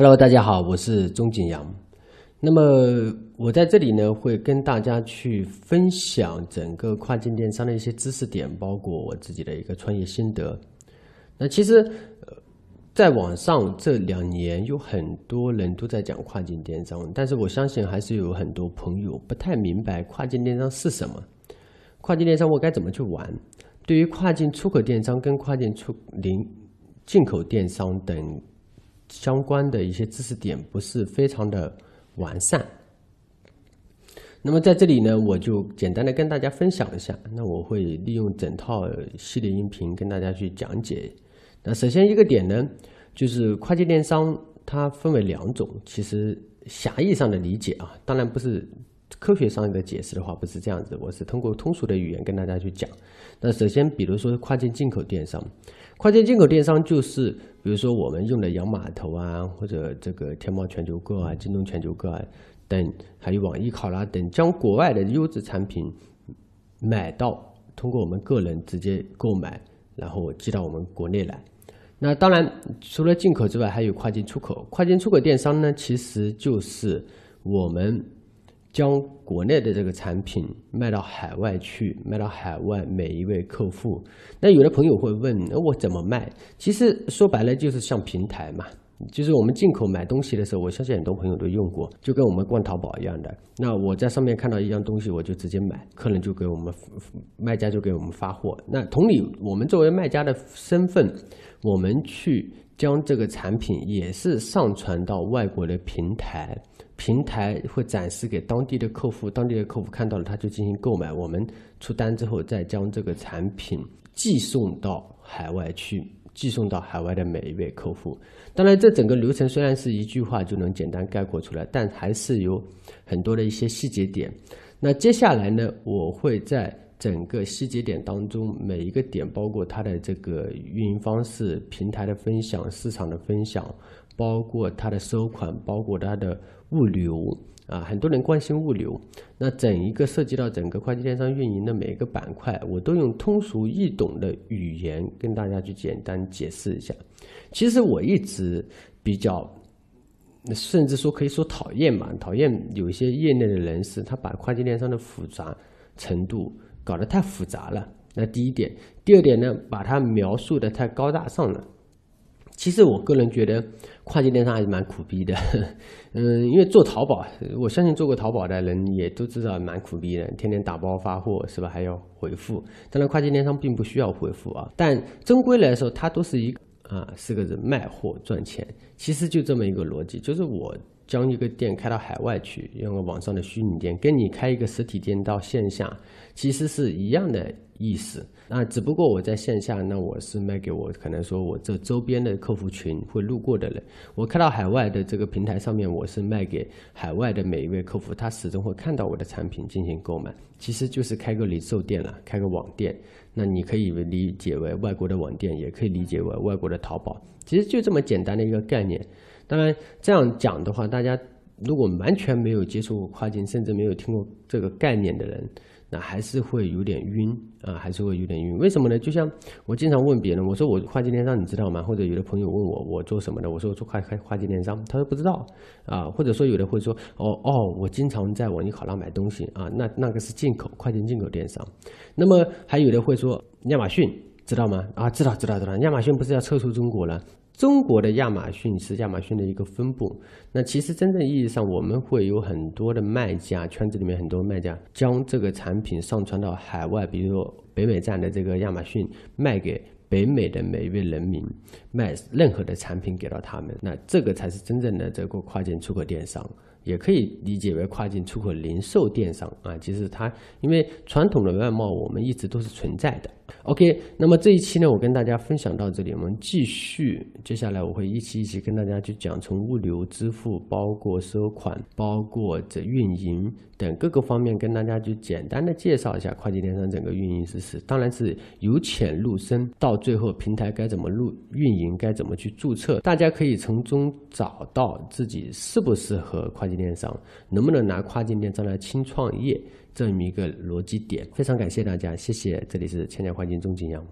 Hello，大家好，我是钟景阳。那么我在这里呢，会跟大家去分享整个跨境电商的一些知识点，包括我自己的一个创业心得。那其实，在网上这两年有很多人都在讲跨境电商，但是我相信还是有很多朋友不太明白跨境电商是什么。跨境电商我该怎么去玩？对于跨境出口电商跟跨境出零进口电商等。相关的一些知识点不是非常的完善，那么在这里呢，我就简单的跟大家分享一下。那我会利用整套系列音频跟大家去讲解。那首先一个点呢，就是跨境电商它分为两种，其实狭义上的理解啊，当然不是科学上的解释的话不是这样子，我是通过通俗的语言跟大家去讲。那首先，比如说跨境进口电商。跨境进口电商就是，比如说我们用的洋码头啊，或者这个天猫全球购啊、京东全球购啊等，还有网易考拉等，将国外的优质产品买到，通过我们个人直接购买，然后寄到我们国内来。那当然，除了进口之外，还有跨境出口。跨境出口电商呢，其实就是我们。将国内的这个产品卖到海外去，卖到海外每一位客户。那有的朋友会问，那我怎么卖？其实说白了就是像平台嘛，就是我们进口买东西的时候，我相信很多朋友都用过，就跟我们逛淘宝一样的。那我在上面看到一样东西，我就直接买，客人就给我们卖家就给我们发货。那同理，我们作为卖家的身份，我们去将这个产品也是上传到外国的平台。平台会展示给当地的客户，当地的客户看到了，他就进行购买。我们出单之后，再将这个产品寄送到海外去，寄送到海外的每一位客户。当然，这整个流程虽然是一句话就能简单概括出来，但还是有很多的一些细节点。那接下来呢，我会在整个细节点当中，每一个点，包括它的这个运营方式、平台的分享、市场的分享，包括它的收款，包括它的。物流啊，很多人关心物流。那整一个涉及到整个跨境电商运营的每一个板块，我都用通俗易懂的语言跟大家去简单解释一下。其实我一直比较，甚至说可以说讨厌嘛，讨厌有一些业内的人士，他把跨境电商的复杂程度搞得太复杂了。那第一点，第二点呢，把它描述的太高大上了。其实我个人觉得跨境电商还是蛮苦逼的，嗯，因为做淘宝，我相信做过淘宝的人也都知道蛮苦逼的，天天打包发货是吧？还要回复。当然，跨境电商并不需要回复啊，但终归来说，它都是一个啊四个字：卖货赚钱。其实就这么一个逻辑，就是我将一个店开到海外去，用个网上的虚拟店，跟你开一个实体店到线下，其实是一样的。意思，那只不过我在线下，那我是卖给我可能说我这周边的客户群会路过的人，我开到海外的这个平台上面，我是卖给海外的每一位客户，他始终会看到我的产品进行购买，其实就是开个零售店了，开个网店，那你可以理解为外国的网店，也可以理解为外国的淘宝，其实就这么简单的一个概念。当然这样讲的话，大家如果完全没有接触过跨境，甚至没有听过这个概念的人。那还是会有点晕啊，还是会有点晕。为什么呢？就像我经常问别人，我说我跨境电商你知道吗？或者有的朋友问我我做什么的，我说我做跨跨跨境电商，他说不知道啊。或者说有的会说哦哦，我经常在网易考拉买东西啊，那那个是进口跨境进口电商。那么还有的会说亚马逊知道吗？啊，知道知道知道，亚马逊不是要撤出中国了？中国的亚马逊是亚马逊的一个分部，那其实真正意义上，我们会有很多的卖家，圈子里面很多卖家将这个产品上传到海外，比如说北美站的这个亚马逊，卖给北美的每一位人民，卖任何的产品给到他们，那这个才是真正的这个跨境出口电商。也可以理解为跨境出口零售电商啊，其实它因为传统的外贸我们一直都是存在的。OK，那么这一期呢，我跟大家分享到这里，我们继续，接下来我会一期一期跟大家去讲，从物流支付，包括收款，包括这运营等各个方面，跟大家去简单的介绍一下跨境电商整个运营知识，当然是由浅入深，到最后平台该怎么入运营，该怎么去注册，大家可以从中找到自己适不适合跨境。电商能不能拿跨境电商来轻创业这么一个逻辑点？非常感谢大家，谢谢。这里是千年黄金钟景阳。